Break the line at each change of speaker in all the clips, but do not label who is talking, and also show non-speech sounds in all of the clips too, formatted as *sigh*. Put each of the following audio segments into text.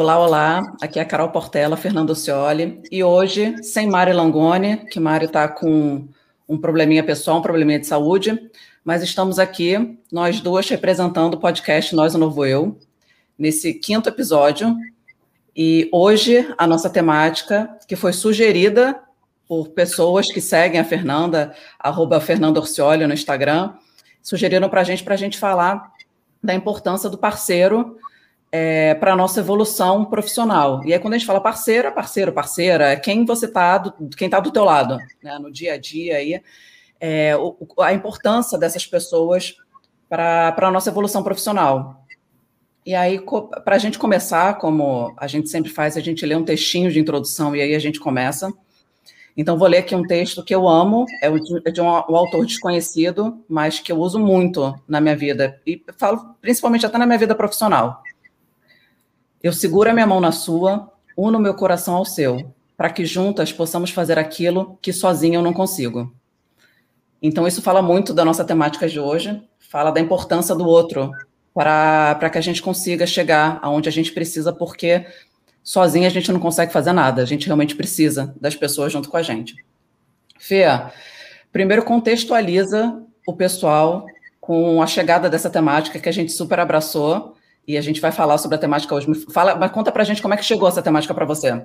Olá, olá. Aqui é a Carol Portela, Fernando Cioli. E hoje, sem Mari Langoni, que Mari está com um probleminha pessoal, um probleminha de saúde, mas estamos aqui, nós duas, representando o podcast Nós, o Novo Eu, nesse quinto episódio. E hoje, a nossa temática, que foi sugerida por pessoas que seguem a Fernanda, arroba Fernanda Orcioli no Instagram, sugeriram para a gente, para a gente falar da importância do parceiro é, para a nossa evolução profissional. E aí, quando a gente fala parceira, parceiro, parceira, é quem você está, quem está do teu lado, né, no dia a dia aí, é, o, a importância dessas pessoas para a nossa evolução profissional. E aí, para a gente começar, como a gente sempre faz, a gente lê um textinho de introdução e aí a gente começa. Então, vou ler aqui um texto que eu amo, é é de um, um, autor desconhecido, mas que eu uso muito na minha vida, e falo principalmente até na minha vida profissional. Eu seguro a minha mão na sua, uno meu coração ao seu, para que juntas possamos fazer aquilo que sozinha eu não consigo. Então, isso fala muito da nossa temática de hoje, fala da importância do outro para que a gente consiga chegar aonde a gente precisa, porque sozinha a gente não consegue fazer nada, a gente realmente precisa das pessoas junto com a gente. Fê, primeiro contextualiza o pessoal com a chegada dessa temática que a gente super abraçou e a gente vai falar sobre a temática hoje. Fala, mas conta pra gente como é que chegou essa temática para você.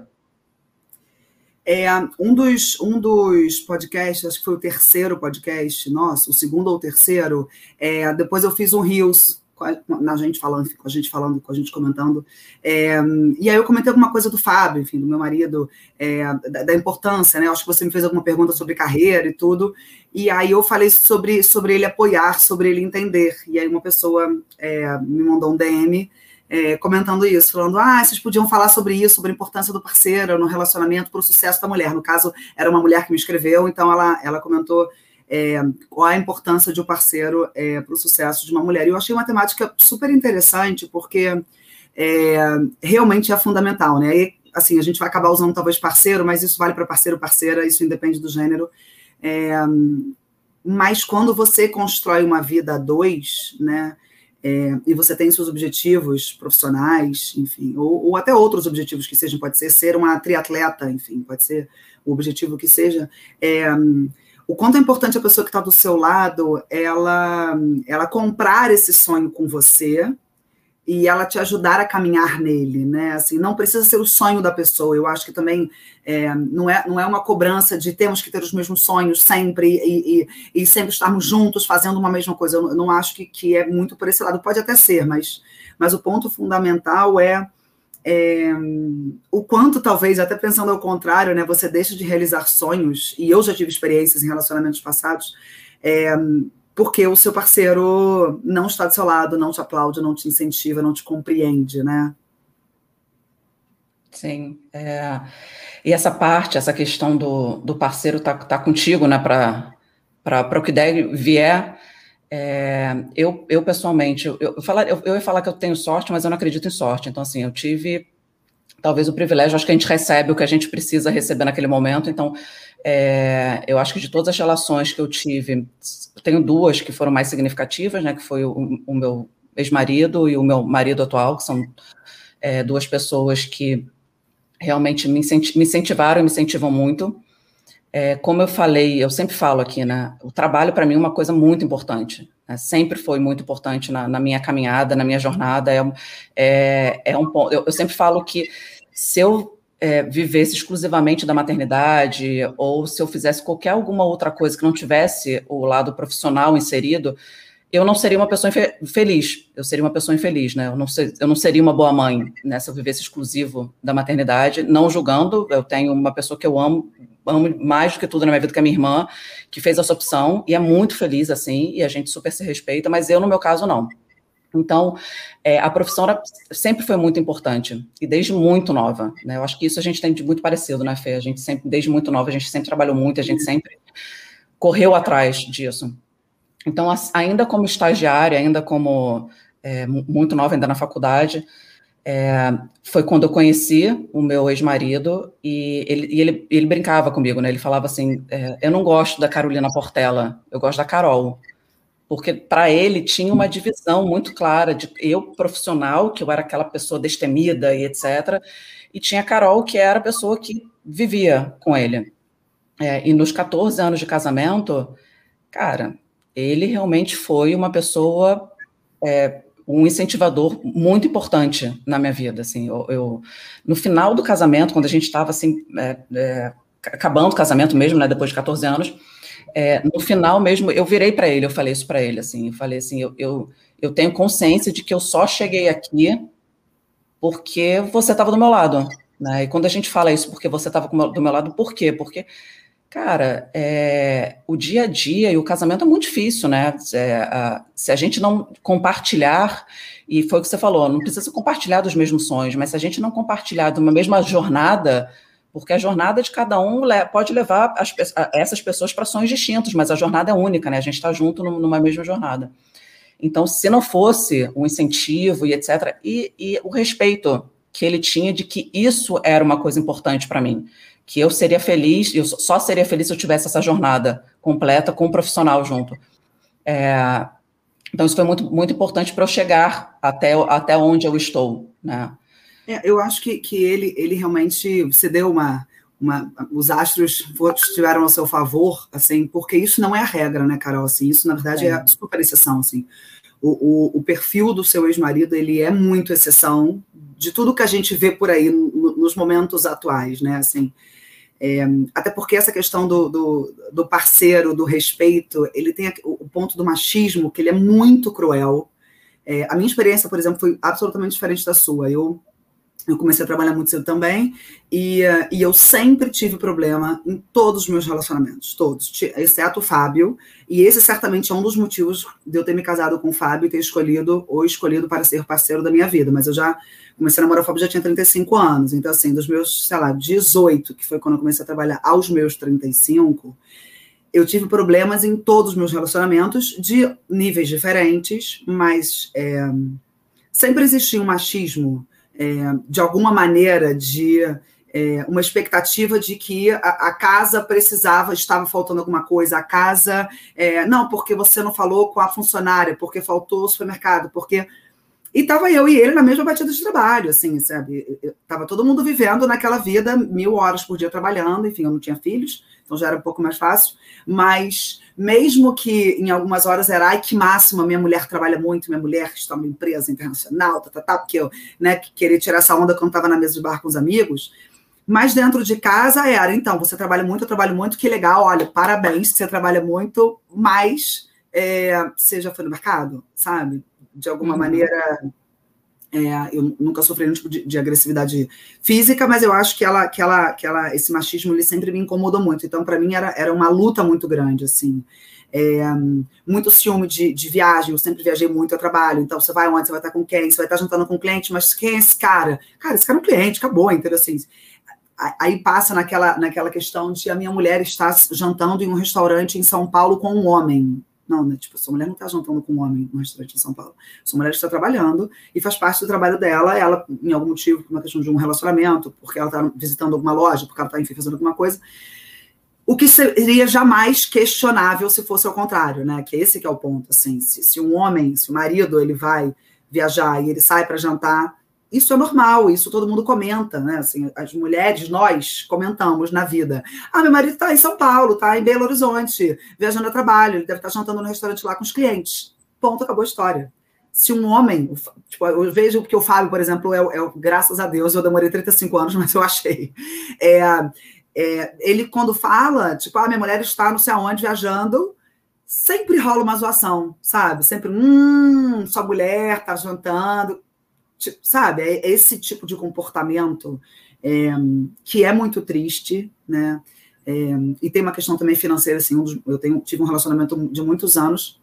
É, um, dos, um dos podcasts, acho que foi o terceiro podcast nosso, o segundo ou o terceiro, é, depois eu fiz um Rios na gente falando, com a gente falando, com a gente comentando. É, e aí eu comentei alguma coisa do Fábio, enfim, do meu marido, é, da, da, importância, né? Acho que você me fez alguma pergunta sobre carreira e tudo. E aí eu falei sobre, sobre ele apoiar, sobre ele entender. E aí uma pessoa é, me mandou um DM é, comentando isso, falando: ah, vocês podiam falar sobre isso, sobre a importância do parceiro no relacionamento para o sucesso da mulher. No caso, era uma mulher que me escreveu, então ela, ela comentou é, qual a importância de um parceiro é, para o sucesso de uma mulher. E eu achei uma temática super interessante, porque é, realmente é fundamental, né? E, assim, a gente vai acabar usando talvez parceiro, mas isso vale para parceiro, parceira, isso independe do gênero. É, mas quando você constrói uma vida a dois, né? É, e você tem seus objetivos profissionais, enfim, ou, ou, até outros objetivos que sejam, pode ser ser uma triatleta, enfim, pode ser o objetivo que seja. É, o quanto é importante a pessoa que está do seu lado ela, ela comprar esse sonho com você e ela te ajudar a caminhar nele, né? Assim, não precisa ser o sonho da pessoa. Eu acho que também é, não, é, não é uma cobrança de temos que ter os mesmos sonhos sempre e, e, e sempre estarmos juntos fazendo uma mesma coisa. Eu não acho que, que é muito por esse lado. Pode até ser, mas, mas o ponto fundamental é é, o quanto talvez, até pensando ao contrário, né, você deixa de realizar sonhos, e eu já tive experiências em relacionamentos passados, é, porque o seu parceiro não está do seu lado, não te aplaude, não te incentiva, não te compreende, né?
Sim. É, e essa parte, essa questão do, do parceiro tá, tá contigo, né, para o que der, vier, é, eu, eu, pessoalmente, eu, eu, falar, eu, eu ia falar que eu tenho sorte, mas eu não acredito em sorte. Então, assim, eu tive talvez o privilégio, acho que a gente recebe o que a gente precisa receber naquele momento. Então, é, eu acho que de todas as relações que eu tive, tenho duas que foram mais significativas, né? Que foi o, o meu ex-marido e o meu marido atual, que são é, duas pessoas que realmente me, incentivaram e me incentivam muito. É, como eu falei, eu sempre falo aqui, né? O trabalho para mim é uma coisa muito importante. Né, sempre foi muito importante na, na, minha caminhada, na minha jornada. É, é, é um ponto. Eu, eu, sempre falo que se eu é, vivesse exclusivamente da maternidade ou se eu fizesse qualquer alguma outra coisa que não tivesse o lado profissional inserido, eu não seria uma pessoa feliz, eu seria uma pessoa infeliz, né? Eu não, ser, eu não seria uma boa mãe, né? Se eu vivesse exclusivo da maternidade, não julgando, eu tenho uma pessoa que eu amo, amo mais do que tudo na minha vida, que é minha irmã, que fez essa opção e é muito feliz assim, e a gente super se respeita, mas eu, no meu caso, não. Então, é, a profissão era, sempre foi muito importante, e desde muito nova, né? Eu acho que isso a gente tem de muito parecido, né, Fê? A gente sempre, desde muito nova, a gente sempre trabalhou muito, a gente sempre correu atrás disso. Então, ainda como estagiária, ainda como é, muito nova, ainda na faculdade, é, foi quando eu conheci o meu ex-marido e, ele, e ele, ele, brincava comigo, né? Ele falava assim: é, Eu não gosto da Carolina Portela, eu gosto da Carol. porque para ele tinha uma divisão muito clara de eu profissional, que eu era aquela pessoa destemida e etc., e tinha a Carol, que era a pessoa que vivia com ele. É, e nos 14 anos de casamento, cara, ele realmente foi uma pessoa, é, um incentivador muito importante na minha vida. Assim, eu, eu no final do casamento, quando a gente estava assim, é, é, acabando o casamento mesmo, né, depois de 14 anos, é, no final mesmo, eu virei para ele, eu falei isso para ele, assim, eu falei assim, eu, eu, eu tenho consciência de que eu só cheguei aqui porque você estava do meu lado, né? E quando a gente fala isso porque você estava do meu lado, por quê? Porque Cara, é, o dia a dia e o casamento é muito difícil, né? É, a, se a gente não compartilhar, e foi o que você falou, não precisa compartilhar dos mesmos sonhos, mas se a gente não compartilhar de uma mesma jornada, porque a jornada de cada um pode levar as, essas pessoas para sonhos distintos, mas a jornada é única, né? A gente está junto numa mesma jornada. Então, se não fosse um incentivo e etc., e, e o respeito que ele tinha de que isso era uma coisa importante para mim que eu seria feliz, eu só seria feliz se eu tivesse essa jornada completa com um profissional junto. É, então, isso foi muito, muito importante para eu chegar até, até onde eu estou, né?
É, eu acho que, que ele, ele realmente se deu uma, uma, os astros estiveram ao seu favor, assim, porque isso não é a regra, né, Carol? Assim, isso, na verdade, é, é a super exceção, assim. O, o, o perfil do seu ex-marido, ele é muito exceção de tudo que a gente vê por aí no, nos momentos atuais, né, assim. É, até porque essa questão do, do, do, parceiro, do respeito, ele tem o ponto do machismo, que ele é muito cruel. É, a minha experiência, por exemplo, foi absolutamente diferente da sua. Eu eu comecei a trabalhar muito cedo também, e, uh, e eu sempre tive problema em todos os meus relacionamentos, todos, exceto o Fábio, e esse certamente é um dos motivos de eu ter me casado com o Fábio e ter escolhido, ou escolhido para ser parceiro da minha vida, mas eu já comecei a namorar o Fábio já tinha 35 anos, então assim, dos meus, sei lá, 18, que foi quando eu comecei a trabalhar, aos meus 35, eu tive problemas em todos os meus relacionamentos, de níveis diferentes, mas é, sempre existia um machismo, é, de alguma maneira de é, uma expectativa de que a, a, casa precisava, estava faltando alguma coisa, a casa, é, não, porque você não falou com a funcionária, porque faltou o supermercado, porque. E estava eu e ele na mesma batida de trabalho, assim, sabe? Estava todo mundo vivendo naquela vida, mil horas por dia trabalhando, enfim, eu não tinha filhos, então já era um pouco mais fácil, mas mesmo que em algumas horas era, ai, que máxima, minha mulher trabalha muito, minha mulher está numa empresa internacional, tá, tá, tá, porque eu né, queria tirar essa onda quando estava na mesa de bar com os amigos, mas dentro de casa era, então, você trabalha muito, eu trabalho muito, que legal, olha, parabéns, você trabalha muito, mas é, você já foi no mercado, sabe? De alguma uhum. maneira é, eu nunca sofri nenhum tipo de, de, agressividade física, mas eu acho que ela, que ela, que ela, esse machismo ele sempre me incomodou muito. Então, para mim era, era uma luta muito grande, assim. É, muito ciúme de, de, viagem, eu sempre viajei muito a trabalho. Então, você vai onde? Você vai estar com quem? Você vai estar jantando com um cliente, mas quem é esse cara? Cara, esse cara é um cliente, acabou, entendeu? Assim, aí passa naquela, naquela questão de a minha mulher estar jantando em um restaurante em São Paulo com um homem. Não, né? Tipo, sua mulher não está jantando com um homem no restaurante em São Paulo. Sua mulher está trabalhando e faz parte do trabalho dela. Ela, em algum motivo, por uma questão de um relacionamento, porque ela está visitando alguma loja, porque ela está, enfim, fazendo alguma coisa. O que seria jamais questionável se fosse ao contrário, né? Que esse que é o ponto, assim. Se, se um homem, se o marido, ele vai viajar e ele sai para jantar isso é normal, isso todo mundo comenta, né? Assim, as mulheres, nós comentamos na vida. Ah, meu marido está em São Paulo, está em Belo Horizonte, viajando a trabalho, ele deve estar tá jantando no restaurante lá com os clientes. Ponto, acabou a história. Se um homem, tipo, eu vejo que o Fábio, por exemplo, é, é, graças a Deus, eu demorei 35 anos, *laughs* mas eu achei. É, é, ele, quando fala, tipo, ah, minha mulher está não sei aonde viajando, sempre rola uma zoação, sabe? Sempre, hum, sua mulher está jantando Tipo, sabe, é esse tipo de comportamento é, que é muito triste, né? É, e tem uma questão também financeira, assim, um dos, eu tenho, tive um relacionamento de muitos anos,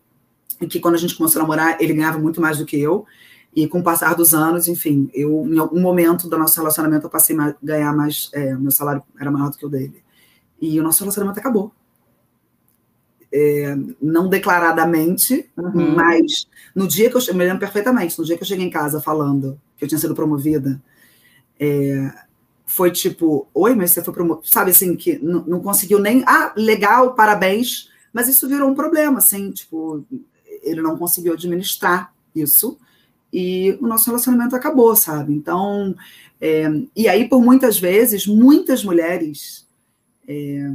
em que quando a gente começou a namorar, ele ganhava muito mais do que eu, e com o passar dos anos, enfim, eu, em algum momento do nosso relacionamento, eu passei a ganhar mais, é, meu salário era maior do que o dele. E o nosso relacionamento acabou é, não declaradamente, uhum. mas no dia que eu, eu me lembro perfeitamente, no dia que eu cheguei em casa falando que eu tinha sido promovida, é, foi tipo, oi, mas você foi promovida, sabe assim, que não, conseguiu nem, ah, legal, parabéns, mas isso virou um problema, assim, tipo, ele não conseguiu administrar isso e o nosso relacionamento acabou, sabe? Então, é, e aí por muitas vezes, muitas mulheres é,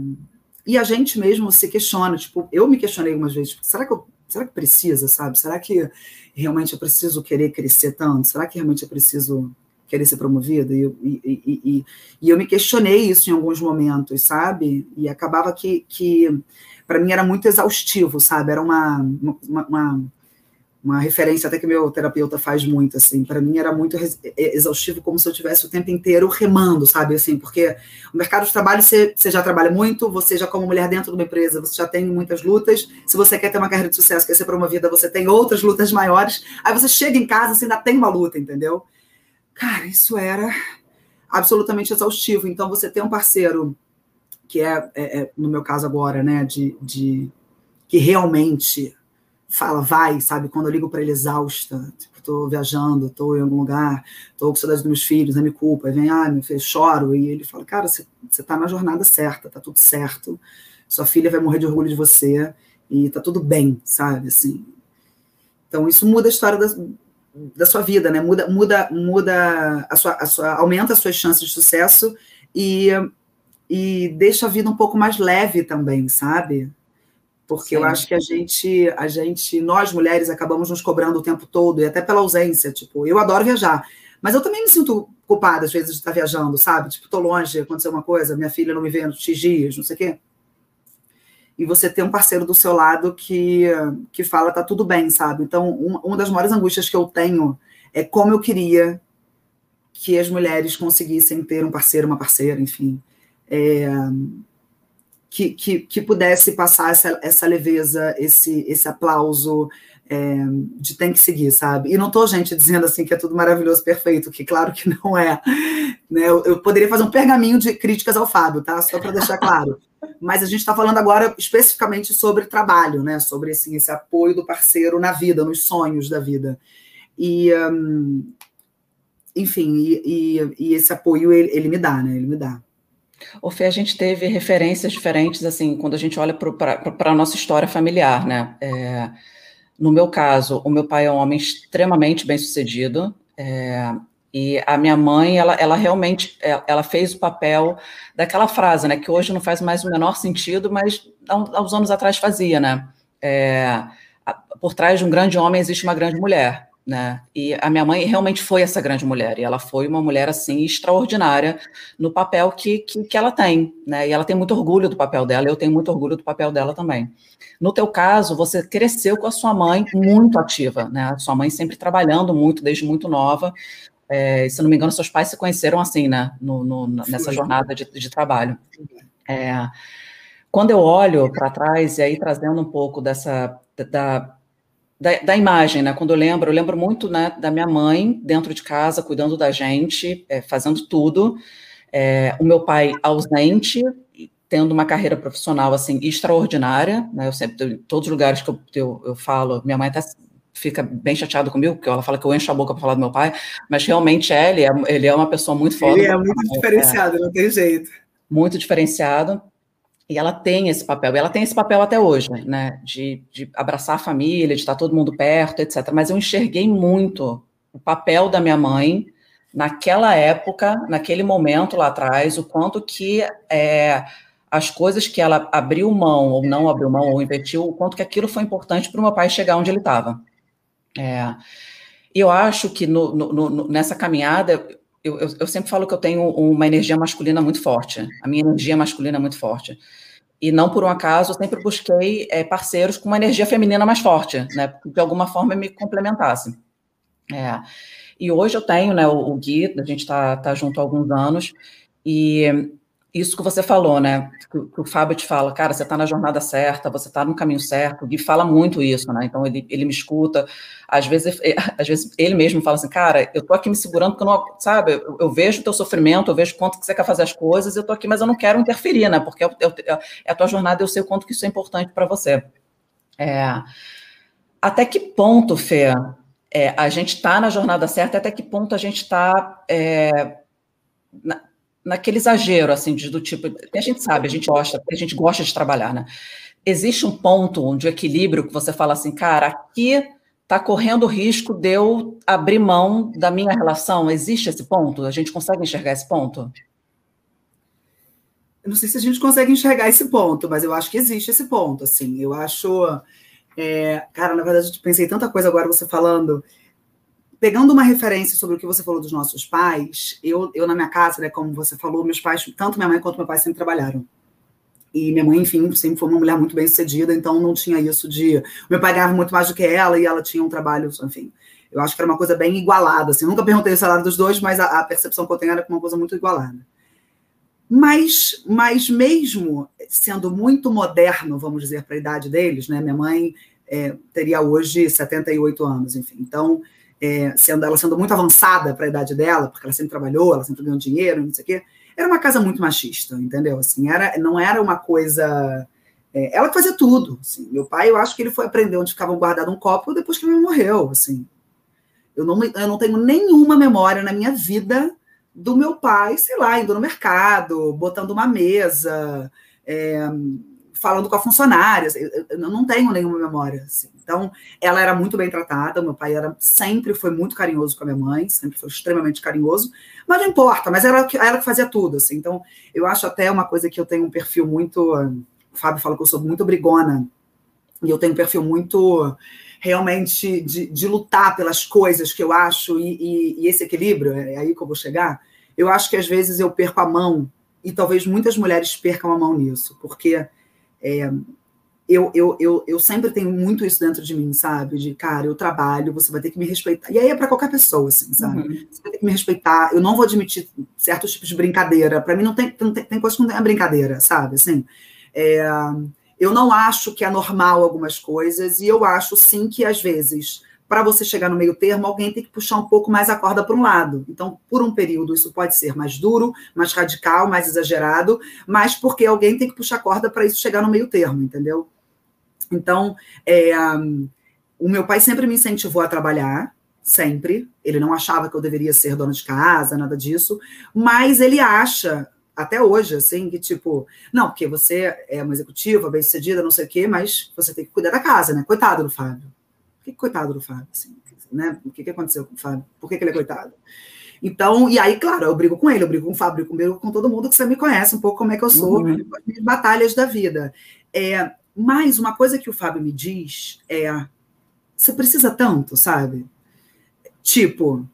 e a gente mesmo se questiona, tipo, eu me questionei algumas vezes, tipo, será que eu, será que precisa, sabe? Será que realmente eu preciso querer crescer tanto? Será que realmente eu preciso querer ser promovida? E, e, e, e, e eu me questionei isso em alguns momentos, sabe? E acabava que, que para mim era muito exaustivo, sabe? Era uma, uma, uma, uma, referência até que meu terapeuta faz muito, assim. Para mim era muito exaustivo, como se eu tivesse o tempo inteiro remando, sabe? Assim, porque o mercado de trabalho você, você já trabalha muito, você já como mulher dentro de uma empresa, você já tem muitas lutas. Se você quer ter uma carreira de sucesso, quer ser promovida, você tem outras lutas maiores. Aí você chega em casa, você ainda tem uma luta, entendeu? Cara, isso era absolutamente exaustivo. Então, você tem um parceiro que é, é, é, no meu caso agora, né, de, de que realmente fala, vai, sabe? Quando eu ligo para ele exausta, tipo, tô viajando, tô em algum lugar, tô com saudade dos meus filhos, não me culpa, vem, ah, meu filho, choro, e ele fala, cara, você tá na jornada certa, tá tudo certo, sua filha vai morrer de orgulho de você, e tá tudo bem, sabe, assim. Então, isso muda a história da, da sua vida, né? Muda, muda, muda a sua, a sua, aumenta as suas chances de sucesso e e deixa a vida um pouco mais leve também, sabe? Porque Sim. eu acho que a gente, a gente, nós mulheres acabamos nos cobrando o tempo todo, e até pela ausência. Tipo, eu adoro viajar, mas eu também me sinto culpada às vezes de estar viajando, sabe? Tipo, tô longe, aconteceu uma coisa, minha filha não me vê nos dias, não sei o quê. E você ter um parceiro do seu lado que, que fala, tá tudo bem, sabe? Então, uma, uma das maiores angústias que eu tenho é como eu queria que as mulheres conseguissem ter um parceiro, uma parceira, enfim é, que, que, que, pudesse passar essa, essa leveza, esse, esse aplauso é, de tem que seguir, sabe? E não estou, gente, dizendo assim que é tudo maravilhoso, perfeito, que claro que não é. Né? Eu, eu poderia fazer um pergaminho de críticas ao Fábio, tá? Só para deixar claro. Mas a gente está falando agora especificamente sobre trabalho, né? Sobre assim, esse apoio do parceiro na vida, nos sonhos da vida. E, um, enfim, e, e, e, esse apoio ele, ele me dá, né? Ele me dá.
O Fê, a gente teve referências diferentes, assim, quando a gente olha para a nossa história familiar, né? É, no meu caso, o meu pai é um homem extremamente bem-sucedido, é, e a minha mãe, ela, ela realmente, é, ela fez o papel daquela frase, né, que hoje não faz mais o menor sentido, mas há uns anos atrás fazia, né? É, por trás de um grande homem existe uma grande mulher né? E a minha mãe realmente foi essa grande mulher, e ela foi uma mulher assim extraordinária no papel que, que, que, ela tem, né? E ela tem muito orgulho do papel dela, eu tenho muito orgulho do papel dela também. No teu caso, você cresceu com a sua mãe muito ativa, né? A sua mãe sempre trabalhando muito desde muito nova. É, se não me engano, seus pais se conheceram assim, né? No, no nessa jornada de, de trabalho. É, quando eu olho para trás e aí trazendo um pouco dessa da, da, da, imagem, né? Quando eu lembro, eu lembro muito né, da minha mãe dentro de casa, cuidando da gente, é, fazendo tudo. É, o meu pai ausente, tendo uma carreira profissional assim extraordinária. Né? Eu sempre, em todos os lugares que eu, eu, eu falo, minha mãe até fica bem chateada comigo, porque ela fala que eu encho a boca para falar do meu pai, mas realmente é, ele é, ele é uma pessoa muito forte.
Ele é muito diferenciado, é, não tem jeito.
Muito diferenciado. E ela tem esse papel, e ela tem esse papel até hoje, né, de, de abraçar a família, de estar todo mundo perto, etc. Mas eu enxerguei muito o papel da minha mãe naquela época, naquele momento lá atrás, o quanto que é, as coisas que ela abriu mão, ou não abriu mão, ou investiu, o quanto que aquilo foi importante para o meu pai chegar onde ele estava. É, e eu acho que no, no, no, nessa caminhada, eu, eu, eu, sempre falo que eu tenho uma energia masculina muito forte. A minha energia masculina é muito forte. E não por um acaso, eu sempre busquei é, parceiros com uma energia feminina mais forte, né? Que de alguma forma me complementasse. É. E hoje eu tenho, né, o, o Gui, a gente está tá junto há alguns anos, e isso que você falou, né? Que, que, o Fábio te fala, cara, você está na jornada certa, você está no caminho certo. O Gui fala muito isso, né? Então ele, ele me escuta. Às vezes, *laughs* às vezes ele mesmo fala assim, cara, eu tô aqui me segurando porque eu não, sabe? Eu, eu vejo o teu sofrimento, eu vejo quanto que você quer fazer as coisas, eu tô aqui, mas eu não quero interferir, né? Porque é, é, é a tua jornada, eu sei o quanto que isso é importante para você. É, até que ponto, Fê, é, a gente está na jornada certa? Até que ponto a gente está é, naquele exagero, assim, de, do tipo, a gente sabe, a gente gosta, a gente gosta de trabalhar, né? existe um ponto de equilíbrio que você fala assim, cara, aqui está correndo o risco de eu abrir mão da minha relação? Existe esse ponto? A gente consegue enxergar esse ponto?
Eu não sei se a gente consegue enxergar esse ponto, mas eu acho que existe esse ponto. Assim, eu acho, é, cara, na verdade, eu pensei tanta coisa agora você falando. Pegando uma referência sobre o que você falou dos nossos pais, eu, eu na minha casa, né, como você falou, meus pais, tanto minha mãe quanto meu pai sempre trabalharam. E minha mãe, enfim, sempre foi uma mulher muito bem sucedida, então não tinha isso de. Meu pai ganhava muito mais do que ela e ela tinha um trabalho, enfim. Eu acho que era uma coisa bem igualada. Assim. Eu nunca perguntei o salário dos dois, mas a, a percepção que eu tenho era uma coisa muito igualada. Mas, mas mesmo sendo muito moderno, vamos dizer, para a idade deles, né? Minha mãe é, teria hoje 78 anos, enfim. Então, é, sendo, ela sendo muito avançada para a idade dela, porque ela sempre trabalhou, ela sempre ganhou dinheiro, não sei o quê, era uma casa muito machista, entendeu? Assim, era, não era uma coisa. É, ela que fazia tudo. Assim. Meu pai, eu acho que ele foi aprender onde ficava guardado um copo depois que ele morreu. Assim. Eu, não, eu não tenho nenhuma memória na minha vida do meu pai, sei lá, indo no mercado, botando uma mesa, é, falando com a funcionária. Eu, eu, não tenho nenhuma memória. Assim. Então, ela era muito bem tratada, meu pai era, sempre foi muito carinhoso com a minha mãe, sempre foi extremamente carinhoso, mas não importa, mas era ela que fazia tudo. Assim. Então, eu acho até uma coisa que eu tenho um perfil muito. O Fábio fala que eu sou muito brigona, e eu tenho um perfil muito realmente de, de lutar pelas coisas que eu acho e, e, e, esse equilíbrio, é aí que eu vou chegar. Eu acho que às vezes eu perco a mão, e talvez muitas mulheres percam a mão nisso, porque é, eu, eu, eu, eu sempre tenho muito isso dentro de mim, sabe? De, cara, eu trabalho, você vai ter que me respeitar. E aí é para qualquer pessoa, assim, sabe? Uhum. Você vai ter que me respeitar. Eu não vou admitir certos tipos de brincadeira. Para mim, não tem, não tem, tem coisa que não tem a brincadeira, sabe? Assim, é, eu não acho que é normal algumas coisas, e eu acho sim que às vezes, para você chegar no meio termo, alguém tem que puxar um pouco mais a corda para um lado. Então, por um período, isso pode ser mais duro, mais radical, mais exagerado, mas porque alguém tem que puxar a corda para isso chegar no meio termo, entendeu? Então, é, um, o meu pai sempre me incentivou a trabalhar, sempre. Ele não achava que eu deveria ser dona de casa, nada disso, mas ele acha, até hoje, assim, que tipo, não, porque você é uma executiva, bem sucedida, não sei o quê, mas você tem que cuidar da casa, né? Coitado do Fábio. Que coitado do Fábio? Assim, né? O que, que aconteceu com o Fábio? Por que, que ele é coitado? Então, e aí, claro, eu brigo com ele, eu brigo com o Fábio, eu brigo com todo mundo que você me conhece um pouco como é que eu sou, uhum. as minhas batalhas da vida. É, mas uma coisa que o Fábio me diz é: você precisa tanto, sabe? Tipo,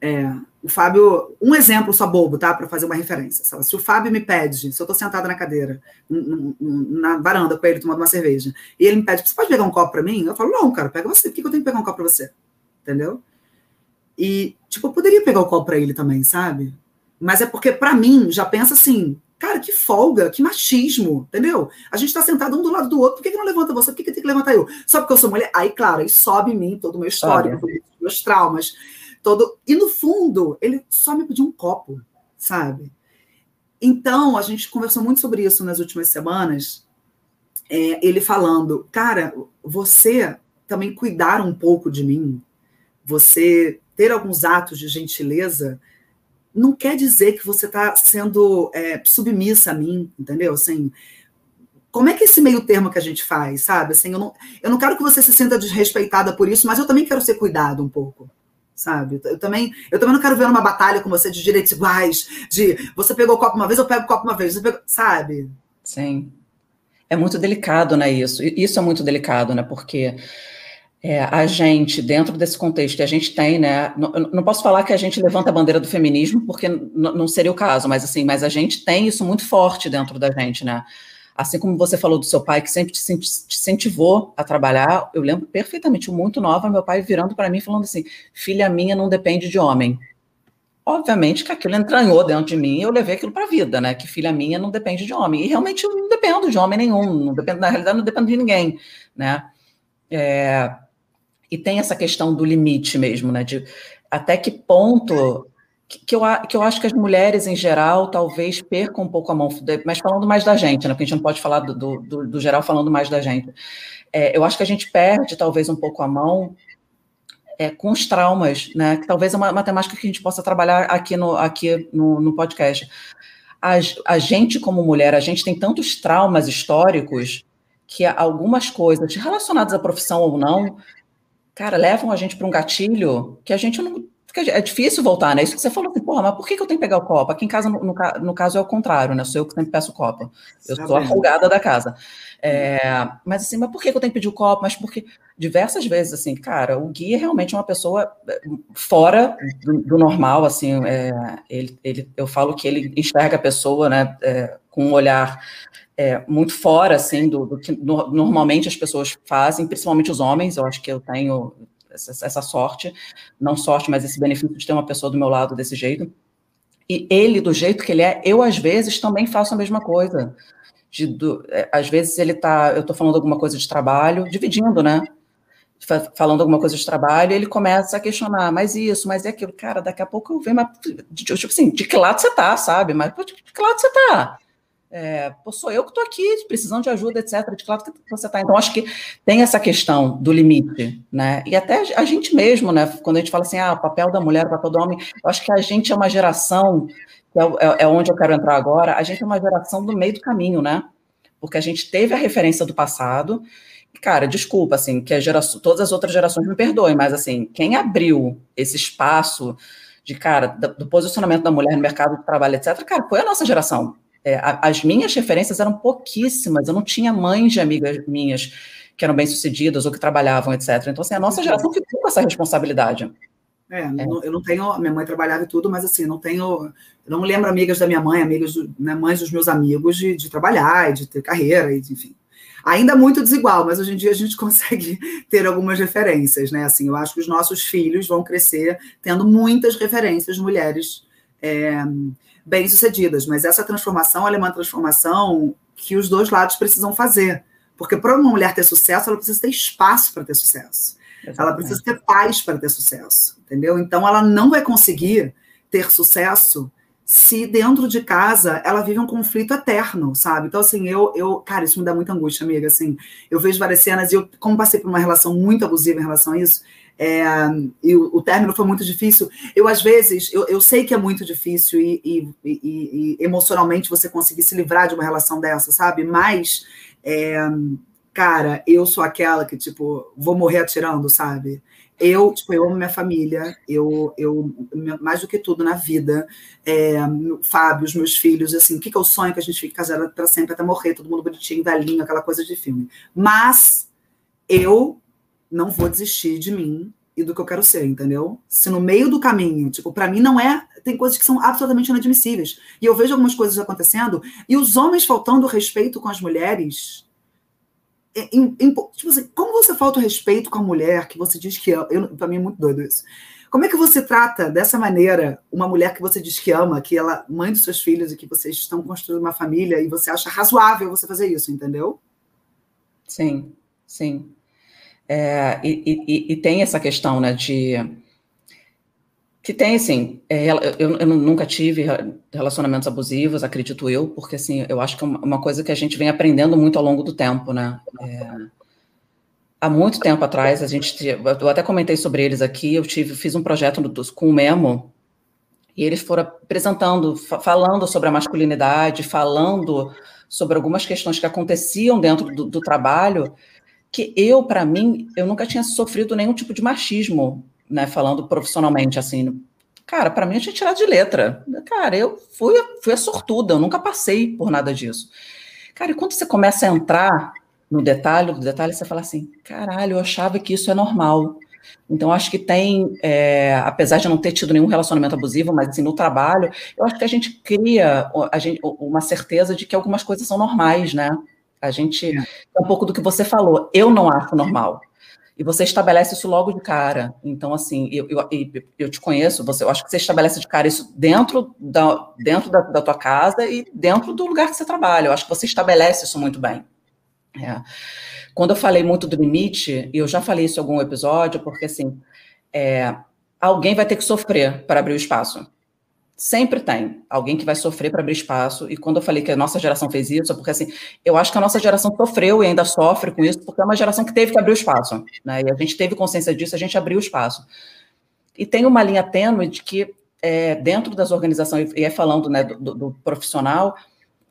é, o Fábio, um exemplo só bobo, tá? Para fazer uma referência. Se o Fábio me pede, se eu estou sentada na cadeira, na varanda com ele tomando uma cerveja, e ele me pede, você pode pegar um copo para mim? Eu falo, não, cara, pega você. Por que eu tenho que pegar um copo para você? Entendeu? E, tipo, eu poderia pegar o copo para ele também, sabe? Mas é porque, para mim, já pensa assim, cara, que folga, que machismo, entendeu? A gente está sentado um do lado do outro, por que, que não levanta você? Por que, que tem que levantar eu? Só porque eu sou mulher? Aí, claro, aí sobe em mim todo o meu histórico, meus traumas todo. E no fundo, ele só me pediu um copo, sabe? Então, a gente conversou muito sobre isso nas últimas semanas. É, ele falando, cara, você também cuidar um pouco de mim, você ter alguns atos de gentileza, não quer dizer que você está sendo é, submissa a mim, entendeu? Assim, como é que esse meio termo que a gente faz, sabe? Assim, eu não, eu não quero que você se sinta desrespeitada por isso, mas eu também quero ser cuidado um pouco sabe? Eu também, eu também não quero ver uma batalha com você de direitos iguais, de você pegou o copo uma vez, eu pego o copo uma vez, pegou, sabe?
Sim. É muito delicado, né, isso. Isso é muito delicado, né, porque é, a gente, dentro desse contexto a gente tem, né, não, não posso falar que a gente levanta a bandeira do feminismo, porque não seria o caso, mas assim, mas a gente tem isso muito forte dentro da gente, né, Assim como você falou do seu pai, que sempre te incentivou a trabalhar, eu lembro perfeitamente, muito nova, meu pai virando para mim falando assim: filha minha não depende de homem. Obviamente que aquilo entranhou dentro de mim e eu levei aquilo para a vida, né? Que filha minha não depende de homem. E realmente eu não dependo de homem nenhum, não dependo, na realidade, não dependo de ninguém, né? É, e tem essa questão do limite mesmo, né? De até que ponto que eu, que eu acho que as mulheres, em geral, talvez percam um pouco a mão, mas falando mais da gente, né? Porque a gente não pode falar do, do, do geral falando mais da gente. É, eu acho que a gente perde, talvez, um pouco a mão é, com os traumas, né? Que talvez é uma, uma temática que a gente possa trabalhar aqui no, aqui no, no podcast. A, a gente, como mulher, a gente tem tantos traumas históricos que algumas coisas relacionadas à profissão ou não, cara, levam a gente para um gatilho que a gente não. É difícil voltar, né? Isso que você falou assim, porra, mas por que, que eu tenho que pegar o copo? Aqui em casa, no, no, no caso, é o contrário, né? Sou eu que sempre peço o copo. Eu sou a folgada da casa. É, mas assim, mas por que, que eu tenho que pedir o copo? Mas porque diversas vezes, assim, cara, o Gui é realmente uma pessoa é, fora do, do normal, assim, é, ele, ele, eu falo que ele enxerga a pessoa, né, é, com um olhar é, muito fora, assim, do, do que no, normalmente as pessoas fazem, principalmente os homens, eu acho que eu tenho essa, sorte, não sorte, mas esse benefício de ter uma pessoa do meu lado desse jeito, e ele, do jeito que ele é, eu, às vezes, também faço a mesma coisa, de, do, é, às vezes ele tá, eu estou falando alguma coisa de trabalho, dividindo, né, falando alguma coisa de trabalho, ele começa a questionar, mas isso, mas é aquilo, cara, daqui a pouco eu venho, mas, tipo assim, de que lado você tá, sabe, mas de que lado você tá? É, pô, sou eu que estou aqui precisando de ajuda, etc. De lado que você está? Então, acho que tem essa questão do limite, né? E até a gente mesmo, né? Quando a gente fala assim, ah, o papel da mulher, o papel do homem, eu acho que a gente é uma geração, que é, é, é onde eu quero entrar agora, a gente é uma geração do meio do caminho, né? Porque a gente teve a referência do passado, e, cara, desculpa, assim, que a geração, todas as outras gerações me perdoem, mas, assim, quem abriu esse espaço de, cara, do posicionamento da mulher no mercado de trabalho, etc., cara, foi a nossa geração é, as minhas referências eram pouquíssimas, eu não tinha mães de amigas minhas que eram bem-sucedidas ou que trabalhavam, etc. Então, assim, a nossa geração ficou com essa responsabilidade.
É, é. eu não tenho, minha mãe trabalhava e tudo, mas assim, não tenho, eu não lembro amigas da minha mãe, amigas, né, mães dos meus amigos de, de trabalhar e de ter carreira, e, enfim. Ainda muito desigual, mas hoje em dia a gente *laughs* consegue ter algumas referências, né? Assim, eu acho que os nossos filhos vão crescer tendo muitas referências de mulheres é, bem-sucedidas, mas essa transformação é uma transformação que os dois lados precisam fazer. Porque para uma mulher ter sucesso, ela precisa ter espaço para ter sucesso. Exatamente. Ela precisa ter paz para ter sucesso, entendeu? Então ela não vai conseguir ter sucesso se dentro de casa ela vive um conflito eterno, sabe? Então, assim, eu, eu, cara, isso me dá muita angústia, amiga, assim, eu vejo várias cenas e eu, como passei por uma relação muito abusiva em relação a isso, é, e o, o, término foi muito difícil. Eu, às vezes, eu, eu sei que é muito difícil e, e, e, e, emocionalmente você conseguir se livrar de uma relação dessa, sabe? Mas, é, cara, eu sou aquela que, tipo, vou morrer atirando, sabe? Eu, tipo, eu amo minha família, eu, eu mais do que tudo na vida, é, Fábio, os meus filhos, assim, o que, que eu sonho que a gente fique casada para sempre até morrer, todo mundo bonitinho, velhinho, aquela coisa de filme. Mas eu não vou desistir de mim e do que eu quero ser, entendeu? Se no meio do caminho, tipo, para mim não é, tem coisas que são absolutamente inadmissíveis. E eu vejo algumas coisas acontecendo e os homens faltando respeito com as mulheres. Em, em, tipo assim, como você falta o respeito com a mulher que você diz que ama? Para mim é muito doido isso. Como é que você trata dessa maneira uma mulher que você diz que ama, que ela mãe dos seus filhos e que vocês estão construindo uma família e você acha razoável você fazer isso, entendeu?
Sim, sim. É, e, e, e, tem essa questão, né, de que tem, assim, é, eu, eu, nunca tive relacionamentos abusivos, acredito eu, porque, assim, eu acho que é uma coisa que a gente vem aprendendo muito ao longo do tempo, né, é, há muito tempo atrás, a gente, eu até comentei sobre eles aqui, eu tive, fiz um projeto com o Memo, e eles foram apresentando, falando sobre a masculinidade, falando sobre algumas questões que aconteciam dentro do, do trabalho, que eu, para mim, eu nunca tinha sofrido nenhum tipo de machismo, né, falando profissionalmente, assim. Cara, para mim, eu tinha tirado de letra. Cara, eu fui, fui a sortuda, eu nunca passei por nada disso. Cara, e quando você começa a entrar no detalhe do detalhe, você fala assim, caralho, eu achava que isso é normal. Então, acho que tem, é, apesar de não ter tido nenhum relacionamento abusivo, mas assim, no trabalho, eu acho que a gente cria a gente, uma certeza de que algumas coisas são normais, né? A gente. É. é um pouco do que você falou. Eu não acho normal. E você estabelece isso logo de cara. Então, assim, eu, eu, eu te conheço, você, eu acho que você estabelece de cara isso dentro, da, dentro da, da tua casa e dentro do lugar que você trabalha. Eu acho que você estabelece isso muito bem. É. Quando eu falei muito do limite, e eu já falei isso em algum episódio, porque assim, é, alguém vai ter que sofrer para abrir o espaço. Sempre tem alguém que vai sofrer para abrir espaço. E quando eu falei que a nossa geração fez isso, é porque assim, eu acho que a nossa geração sofreu e ainda sofre com isso, porque é uma geração que teve que abrir o espaço. Né? E a gente teve consciência disso, a gente abriu o espaço. E tem uma linha tênue de que, é, dentro das organizações, e é falando né, do, do, profissional,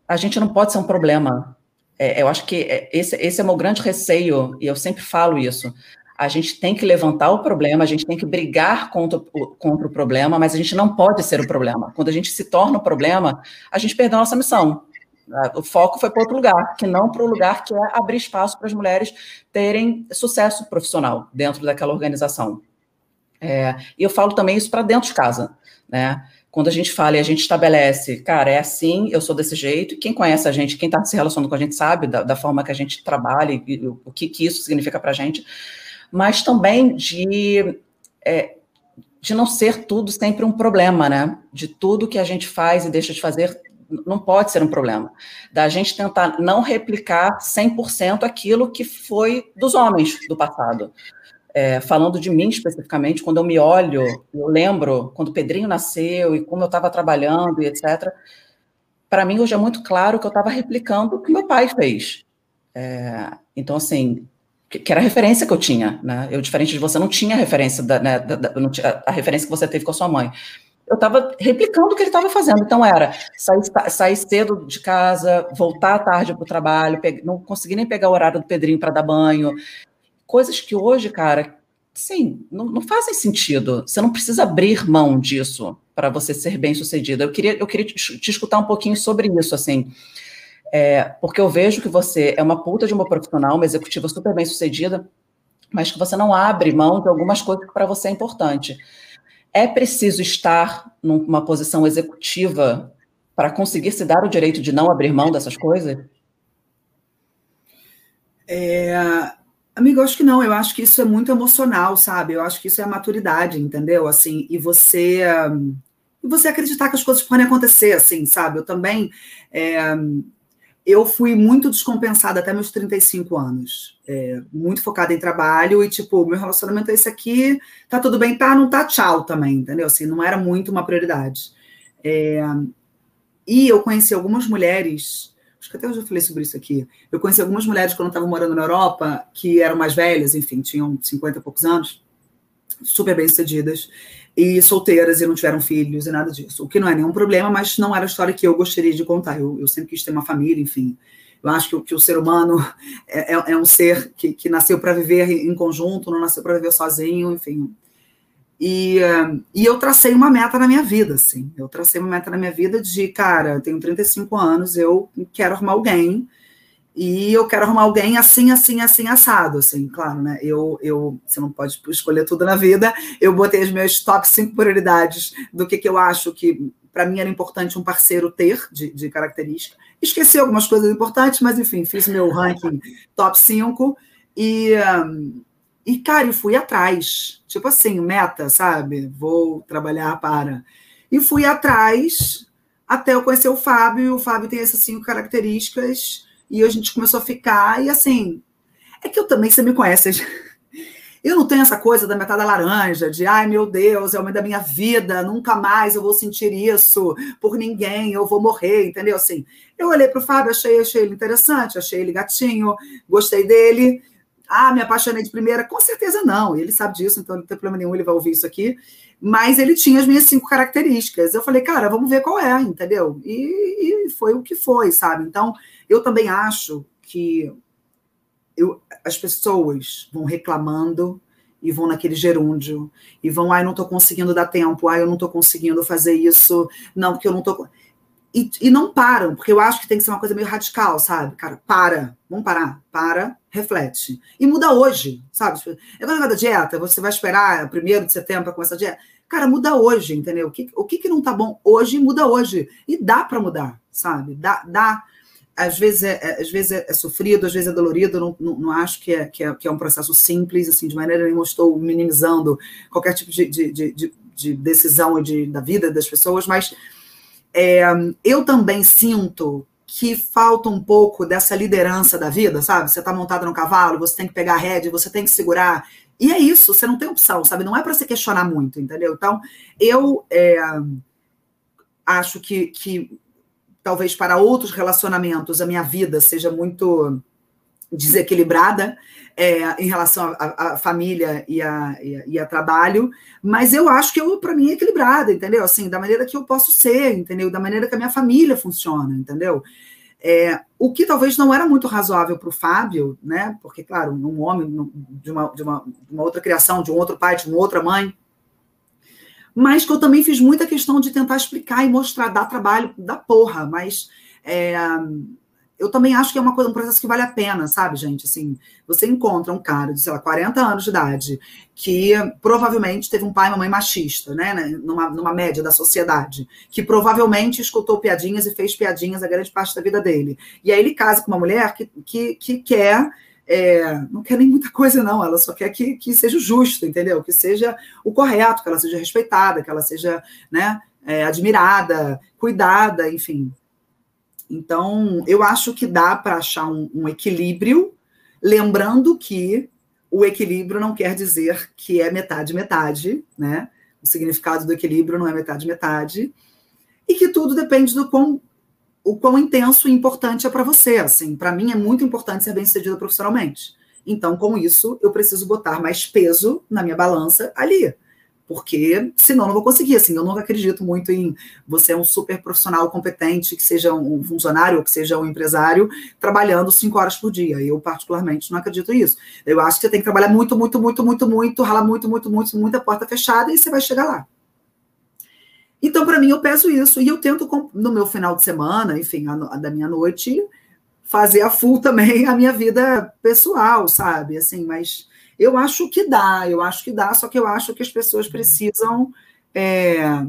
a gente não pode ser um problema É, eu acho que é, esse, esse é o meu grande receio, e eu sempre falo isso. A gente tem que levantar o problema, a gente tem que brigar contra, contra o problema, mas a gente não pode ser o problema. Quando a gente se torna o problema, a gente perdeu a nossa missão. O foco foi para outro lugar, que não para o lugar que é abrir espaço para as mulheres terem sucesso profissional dentro daquela organização. É, e eu falo também isso para dentro de casa, né? Quando a gente fala e a gente estabelece, cara, é assim, eu sou desse jeito, quem conhece a gente, quem está se relacionando com a gente sabe da, da, forma que a gente trabalha e, e o que, que, isso significa para a gente, mas também de, é, de não ser tudo sempre um problema, né? De tudo que a gente faz e deixa de fazer não pode ser um problema. Da gente tentar não replicar 100% aquilo que foi dos homens do passado. É, falando de mim especificamente, quando eu me olho, eu lembro quando o Pedrinho nasceu e como eu estava trabalhando e etc. Para mim, hoje é muito claro que eu estava replicando o que meu pai fez. É, então, assim, que, era a referência que eu tinha, né? Eu, diferente de você, não tinha referência da, né, da, da, tinha, a referência que você teve com a sua mãe eu estava replicando o que ele estava fazendo. Então, era sair, sair, cedo de casa, voltar à tarde para o trabalho, não consegui nem pegar o horário do Pedrinho para dar banho. Coisas que hoje, cara, sim, não, não, fazem sentido. Você não precisa abrir mão disso para você ser bem sucedido. Eu queria, eu queria te, te escutar um pouquinho sobre isso, assim. É, porque eu vejo que você é uma puta de uma profissional, uma executiva super bem sucedida, mas que você não abre mão de algumas coisas que para você é importante. É preciso estar numa posição executiva para conseguir se dar o direito de não abrir mão dessas coisas?
É, amigo, eu acho que não. Eu acho que isso é muito emocional, sabe? Eu acho que isso é a maturidade, entendeu? Assim, e você e você acreditar que as coisas podem acontecer, assim, sabe? Eu também é, eu fui muito descompensada até meus 35 anos. É, muito focada em trabalho e, tipo, meu relacionamento é esse aqui, tá tudo bem, tá, não tá, tchau também, entendeu? Assim, não era muito uma prioridade. É, e eu conheci algumas mulheres, acho que até eu já falei sobre isso aqui. Eu conheci algumas mulheres quando eu estava morando na Europa, que eram mais velhas, enfim, tinham 50 e poucos anos, super bem-sucedidas e solteiras e não tiveram filhos e nada disso. O que não é nenhum problema, mas não era a história que eu gostaria de contar. Eu, eu sempre quis ter uma família, enfim. Eu acho que, que o ser humano *laughs* é, é, é um ser que, que nasceu para viver em conjunto, não nasceu para viver sozinho, enfim. E, e eu tracei uma meta na minha vida, assim. Eu tracei uma meta na minha vida de, cara, eu tenho 35 anos, eu quero arrumar alguém e eu quero arrumar alguém assim, assim, assim, assado, assim, claro, né? Eu, eu, você não pode escolher tudo na vida. Eu botei as minhas top 5 prioridades do que, que eu acho que para mim era importante um parceiro ter de, de característica. Esqueci algumas coisas importantes, mas enfim, fiz meu ranking *laughs* top 5 e, e cara, eu fui atrás. Tipo assim, meta, sabe? Vou trabalhar para. E fui atrás até eu conhecer o Fábio, e o Fábio tem essas cinco características e a gente começou a ficar, e assim, é que eu também, você me conhece, *laughs* eu não tenho essa coisa da metade da laranja, de ai meu Deus, é o momento da minha vida, nunca mais eu vou sentir isso por ninguém, eu vou morrer, entendeu? Assim, eu olhei para o Fábio, achei, achei ele interessante, achei ele gatinho, gostei dele. Ah, me apaixonei de primeira? Com certeza não, ele sabe disso, então não tem problema nenhum, ele vai ouvir isso aqui. Mas ele tinha as minhas cinco características. Eu falei, cara, vamos ver qual é, entendeu? E, e foi o que foi, sabe? Então, eu também acho que eu, as pessoas vão reclamando e vão naquele gerúndio e vão, ai, não estou conseguindo dar tempo, ai, eu não estou conseguindo fazer isso, não, porque eu não estou. E, e, não param, porque eu acho que tem que ser uma coisa meio radical, sabe? Cara, para, vamos parar, para, reflete. E muda hoje, sabe? É negócio da dieta, você vai esperar primeiro de setembro para começar a dieta. Cara, muda hoje, entendeu? O que, o que, que não tá bom hoje, muda hoje. E dá para mudar, sabe? Dá, dá às vezes é, é, às vezes é, é, sofrido, às vezes é dolorido, não, não, não acho que é, que é, que, é, um processo simples, assim, de maneira nenhuma estou minimizando qualquer tipo de, de, de, de decisão de, da vida das pessoas, mas é, eu também sinto que falta um pouco dessa liderança da vida, sabe? Você está montado no cavalo, você tem que pegar a rédea, você tem que segurar, e é isso, você não tem opção, sabe? Não é para se questionar muito, entendeu? Então, eu é, acho que, que talvez para outros relacionamentos a minha vida seja muito desequilibrada é, em relação à família e a, e, a, e a, trabalho, mas eu acho que eu, para mim, é equilibrada, entendeu? Assim, da maneira que eu posso ser, entendeu? Da maneira que a minha família funciona, entendeu? É, o que talvez não era muito razoável para o Fábio, né? Porque, claro, um homem de uma, de, uma, de uma outra criação, de um outro pai, de uma outra mãe, mas que eu também fiz muita questão de tentar explicar e mostrar, dar trabalho da porra, mas é, eu também acho que é uma coisa, um processo que vale a pena, sabe, gente? Assim, você encontra um cara de, sei lá, 40 anos de idade, que provavelmente teve um pai e uma mãe machista, né? né numa, numa média da sociedade, que provavelmente escutou piadinhas e fez piadinhas a grande parte da vida dele. E aí ele casa com uma mulher que, que, que quer. É, não quer nem muita coisa, não, ela só quer que, que seja justo, entendeu? Que seja o correto, que ela seja respeitada, que ela seja né, é, admirada, cuidada, enfim. Então, eu acho que dá para achar um, um equilíbrio, lembrando que o equilíbrio não quer dizer que é metade-metade, né? O significado do equilíbrio não é metade-metade. E que tudo depende do quão, o quão intenso e importante é para você. Assim, para mim é muito importante ser bem-sucedido profissionalmente. Então, com isso, eu preciso botar mais peso na minha balança ali porque senão não vou conseguir. Assim, eu não acredito muito em você é um super profissional competente, que seja um funcionário ou que seja um empresário, trabalhando cinco horas por dia. Eu, particularmente, não acredito nisso. Eu acho que você tem que trabalhar muito, muito, muito, muito, muito, ralar muito, muito, muito, muita porta fechada e você vai chegar lá. Então, para mim, eu peço isso. E eu tento, no meu final de semana, enfim, a, a da minha noite, fazer a full também a minha vida pessoal, sabe? Assim, mas eu acho que dá, eu acho que dá, só que eu acho que as pessoas precisam, é,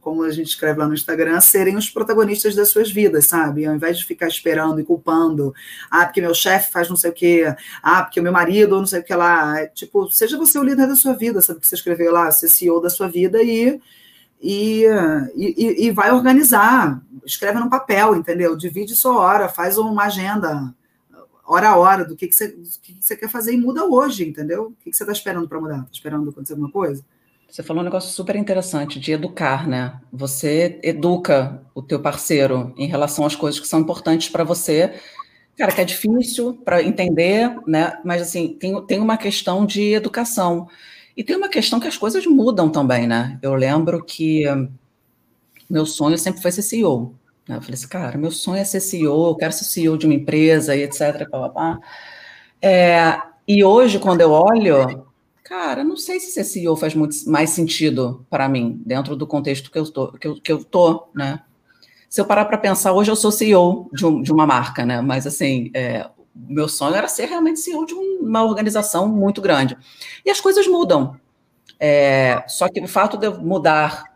como a gente escreve lá no Instagram, serem os protagonistas das suas vidas, sabe? Ao invés de ficar esperando e culpando, ah, porque meu chefe faz não sei o quê, ah, porque meu marido não sei o que lá. É, tipo, seja você o líder da sua vida, sabe o que você escreveu lá? Ser CEO da sua vida e e, e, e, vai organizar, escreve no papel, entendeu? Divide sua hora, faz uma agenda, hora a hora do que, que, você, que você quer fazer e muda hoje, entendeu? O que, que você está esperando para mudar? Está esperando acontecer alguma coisa?
Você falou um negócio super interessante de educar, né? Você educa o teu parceiro em relação às coisas que são importantes para você. Cara, que é difícil para entender, né? Mas assim, tem, tem uma questão de educação. E tem uma questão que as coisas mudam também, né? Eu lembro que meu sonho sempre foi ser CEO. Né? Eu falei assim, cara, meu sonho é ser CEO, eu quero ser CEO de uma empresa e etc. Pá. É, e hoje, quando eu olho, cara, não sei se ser CEO faz muito mais sentido para mim, dentro do contexto que eu tô, que eu, que eu tô, né? Se eu parar para pensar, hoje eu sou CEO de, um, de uma marca, né? Mas assim, é, meu sonho era ser realmente CEO de uma organização muito grande. E as coisas mudam. É, só que o fato de eu mudar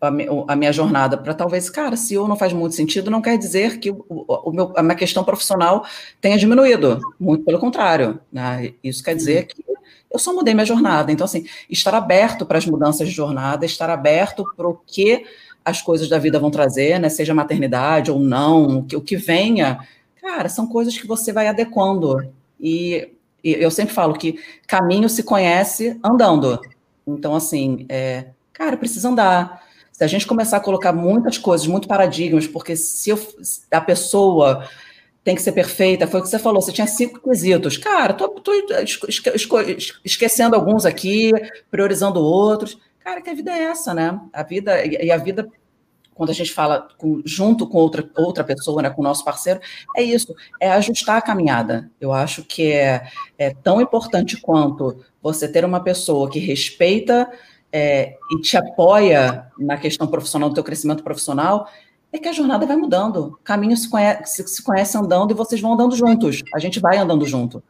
a, minha jornada para talvez, cara, eu não faz muito sentido, não quer dizer que o, o meu, a minha questão profissional tenha diminuído. Muito pelo contrário. Né? Isso quer dizer que eu só mudei minha jornada. Então, assim, estar aberto para as mudanças de jornada, estar aberto para o que as coisas da vida vão trazer, né? Seja maternidade ou não, o que, o que venha, cara, são coisas que você vai adequando. E, e eu sempre falo que caminho se conhece andando. Então, assim, é, cara, precisa andar. Se a gente começar a colocar muitas coisas, muito paradigmas, porque se eu, a pessoa tem que ser perfeita, foi o que você falou, você tinha cinco quesitos. Cara, tô, tô esquecendo alguns aqui, priorizando outros. Cara, que a vida é essa, né? A vida, e a vida, quando a gente fala com, junto com outra, outra pessoa, né, com o nosso parceiro, é isso, é ajustar a caminhada. Eu acho que é, é tão importante quanto você ter uma pessoa que respeita é, e te apoia na questão profissional, do teu crescimento profissional, é que a jornada vai mudando. Caminho se conhece, se conhece andando e vocês vão andando juntos. A gente vai andando junto.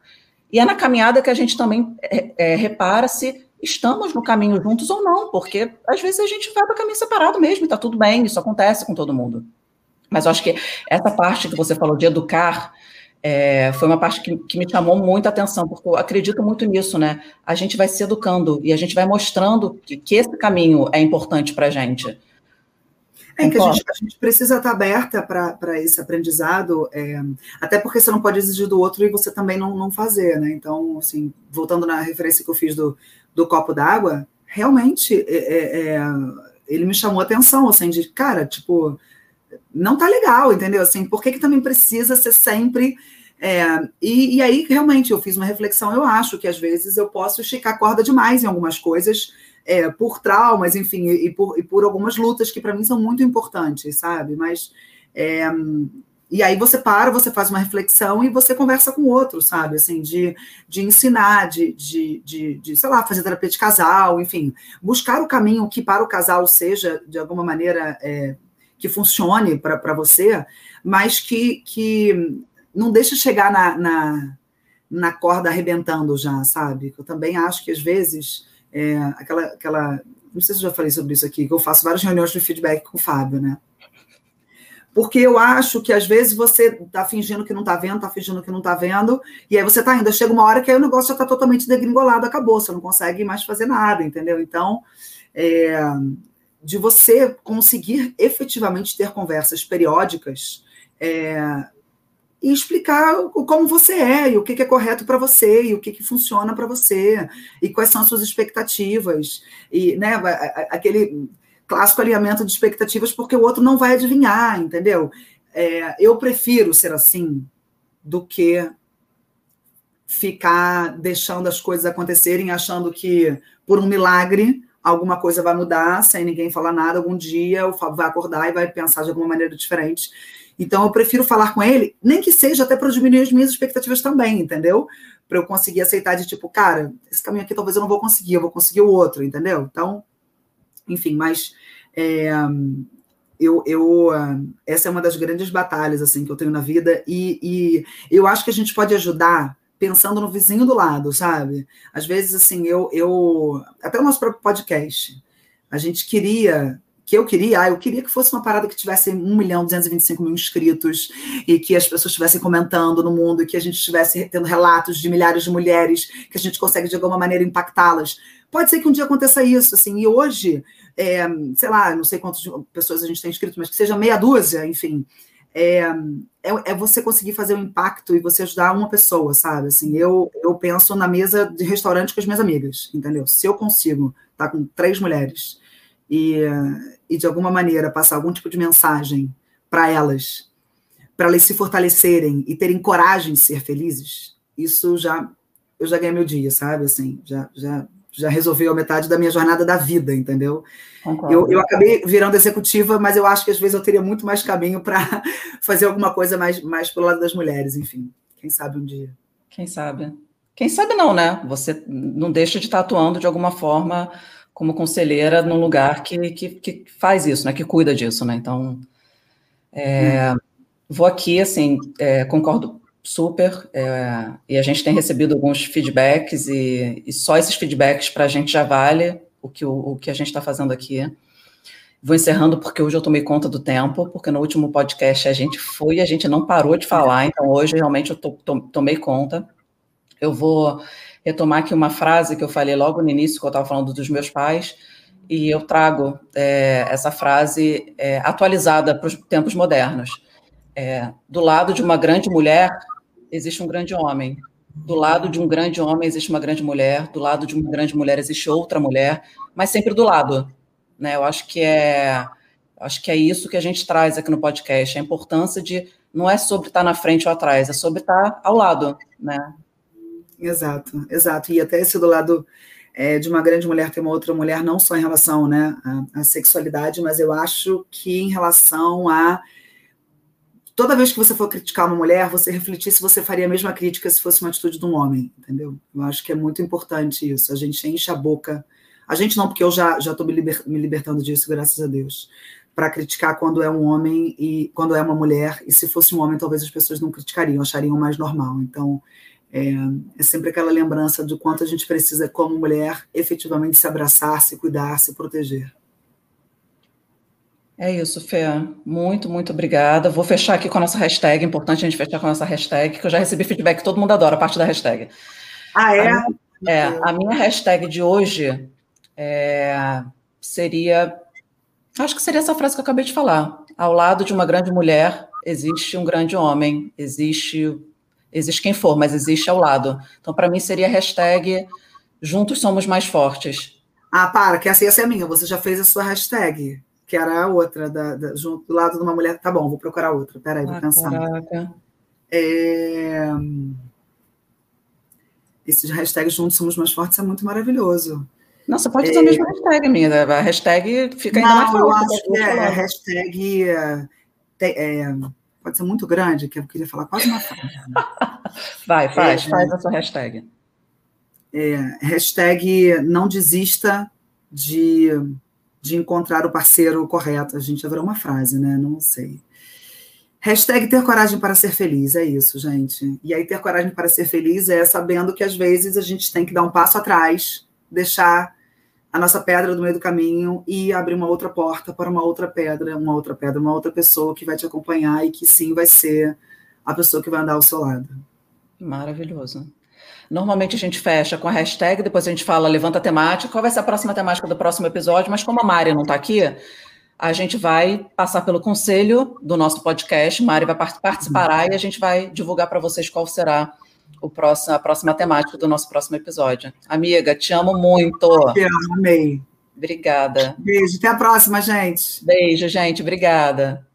E é na caminhada que a gente também é, é, repara se estamos no caminho juntos ou não, porque às vezes a gente vai para caminho separado mesmo e está tudo bem, isso acontece com todo mundo. Mas eu acho que essa parte que você falou de educar é, foi uma parte que, que, me chamou muita atenção, porque eu acredito muito nisso, né? A gente vai se educando e a gente vai mostrando que, que esse caminho é importante para a gente.
É que a gente, a gente, precisa estar aberta para esse aprendizado, é, até porque você não pode exigir do outro e você também não, não fazer, né? Então, assim, voltando na referência que eu fiz do, do copo d'água, realmente é, é, é ele me chamou a atenção, assim, de, cara, tipo, não tá legal, entendeu? Assim, por que, que também precisa ser sempre. É, e, e, aí, realmente, eu fiz uma reflexão. Eu acho que às vezes eu posso esticar corda demais em algumas coisas, é, por traumas, enfim, e, e, por, e por algumas lutas que para mim são muito importantes, sabe? Mas é, e aí você para, você faz uma reflexão e você conversa com o outro, sabe? Assim, de, de ensinar, de, de, de, de, sei lá, fazer terapia de casal, enfim, buscar o caminho que para o casal seja, de alguma maneira, é, que funcione para você, mas que, que não deixe chegar na, na, na, corda arrebentando já, sabe? Eu também acho que às vezes é, aquela, aquela. Não sei se eu já falei sobre isso aqui, que eu faço várias reuniões de feedback com o Fábio, né? Porque eu acho que às vezes você está fingindo que não está vendo, está fingindo que não está vendo, e aí você está indo. Chega uma hora que aí o negócio já está totalmente degringolado, acabou, você não consegue mais fazer nada, entendeu? Então, é, de você conseguir efetivamente ter conversas periódicas é, e explicar como você é, e o que é correto para você, e o que, que funciona para você, e quais são as suas expectativas, e né, aquele clássico alinhamento de expectativas, porque o outro não vai adivinhar, entendeu? É, eu prefiro ser assim do que ficar deixando as coisas acontecerem, achando que por um milagre alguma coisa vai mudar, sem ninguém falar nada, algum dia o Fábio vai acordar e vai pensar de alguma maneira diferente. Então, eu prefiro falar com ele, nem que seja até para diminuir as minhas expectativas também, entendeu? Para eu conseguir aceitar de tipo, cara, esse caminho aqui talvez eu não vou conseguir, eu vou conseguir o outro, entendeu? Então, enfim, mas é, eu, eu, essa é uma das grandes batalhas assim que eu tenho na vida e, e eu acho que a gente pode ajudar pensando no vizinho do lado, sabe? Às vezes, assim, eu, eu até o nosso próprio podcast, a gente queria que eu queria, ah, eu queria que fosse uma parada que tivesse 1 milhão 225 mil inscritos e que as pessoas estivessem comentando no mundo e que a gente estivesse tendo relatos de milhares de mulheres que a gente consegue de alguma maneira impactá-las. Pode ser que um dia aconteça isso, assim, e hoje, é, sei lá, não sei quantas pessoas a gente tem inscrito, mas que seja meia dúzia, enfim, é, é, é, você conseguir fazer um impacto e você ajudar uma pessoa, sabe? Assim, eu, eu penso na mesa de restaurante com as minhas amigas, entendeu? Se eu consigo estar com três mulheres e, e de alguma maneira passar algum tipo de mensagem para elas, para elas se fortalecerem e terem coragem de ser felizes, isso já eu já ganhei meu dia, sabe? Assim, já já já resolveu a metade da minha jornada da vida, entendeu? Eu, eu acabei virando executiva, mas eu acho que às vezes eu teria muito mais caminho para *laughs* fazer alguma coisa mais, mais pelo lado das mulheres, enfim. Quem sabe um dia.
Quem sabe? Quem sabe não, né? Você não deixa de estar atuando de alguma forma como conselheira num lugar que, que, que faz isso, né? Que cuida disso, né? Então, é, hum. vou aqui, assim, é, concordo super. É, e a gente tem recebido alguns feedbacks, e, e só esses feedbacks para a gente já vale o que, o, o que a gente está fazendo aqui. Vou encerrando porque hoje eu tomei conta do tempo, porque no último podcast a gente foi e a gente não parou de falar, então hoje realmente eu to, to, tomei conta. Eu vou retomar aqui uma frase que eu falei logo no início, que eu estava falando dos meus pais, e eu trago é, essa frase é, atualizada para os tempos modernos. É, do lado de uma grande mulher existe um grande homem. Do lado de um grande homem existe uma grande mulher, do lado de uma grande mulher existe outra mulher, mas sempre do lado. Né? Eu acho que é acho que é isso que a gente traz aqui no podcast, a importância de não é sobre estar na frente ou atrás, é sobre estar ao lado, né?
Exato, exato. E até esse do lado é, de uma grande mulher ter uma outra mulher, não só em relação né, à, à sexualidade, mas eu acho que em relação a toda vez que você for criticar uma mulher, você refletir se você faria a mesma crítica se fosse uma atitude de um homem, entendeu? Eu acho que é muito importante isso. A gente enche a boca. A gente não, porque eu já já estou me, liber, me libertando disso, graças a Deus. Para criticar quando é um homem e quando é uma mulher. E se fosse um homem, talvez as pessoas não criticariam, achariam mais normal. Então, é, é sempre aquela lembrança do quanto a gente precisa, como mulher, efetivamente se abraçar, se cuidar, se proteger.
É isso, Fê. Muito, muito obrigada. Vou fechar aqui com a nossa hashtag. Importante a gente fechar com a nossa hashtag, que eu já recebi feedback, todo mundo adora a parte da hashtag.
Ah, é?
A minha, é, a minha hashtag de hoje é, seria. Acho que seria essa frase que eu acabei de falar. Ao lado de uma grande mulher existe um grande homem, existe, existe quem for, mas existe ao lado. Então, para mim, seria a hashtag Juntos Somos Mais Fortes.
Ah, para, que essa ia ser a minha. Você já fez a sua hashtag que era a outra, da, da, junto do lado de uma mulher. Tá bom, vou procurar outra. Peraí, vou ah, pensar. Caraca. É... Esse hashtag Juntos Somos Mais Fortes é muito maravilhoso.
Não, você pode usar é... a mesma hashtag, minha. A hashtag fica ainda
Não,
mais forte.
Eu acho que é, a hashtag. É, pode ser muito grande, que eu queria falar quase uma frase. *laughs*
Vai, faz, é, faz a sua hashtag.
É, hashtag não desista de, de encontrar o parceiro correto. A gente já virou uma frase, né? Não sei. Hashtag ter coragem para ser feliz, é isso, gente. E aí, ter coragem para ser feliz é sabendo que às vezes a gente tem que dar um passo atrás, deixar a nossa pedra do meio do caminho e abrir uma outra porta para uma outra pedra, uma outra pedra, uma outra pessoa que vai te acompanhar e que sim vai ser a pessoa que vai andar ao seu lado.
Maravilhoso. Normalmente a gente fecha com a hashtag, depois a gente fala levanta a temática, qual vai ser a próxima temática do próximo episódio, mas como a Mari não está aqui, a gente vai passar pelo conselho do nosso podcast, Mari vai participar e a gente vai divulgar para vocês qual será o próximo, a próxima temática do nosso próximo episódio. Amiga, te amo muito.
Te amo, amei.
Obrigada.
Beijo, até a próxima, gente.
Beijo, gente, obrigada.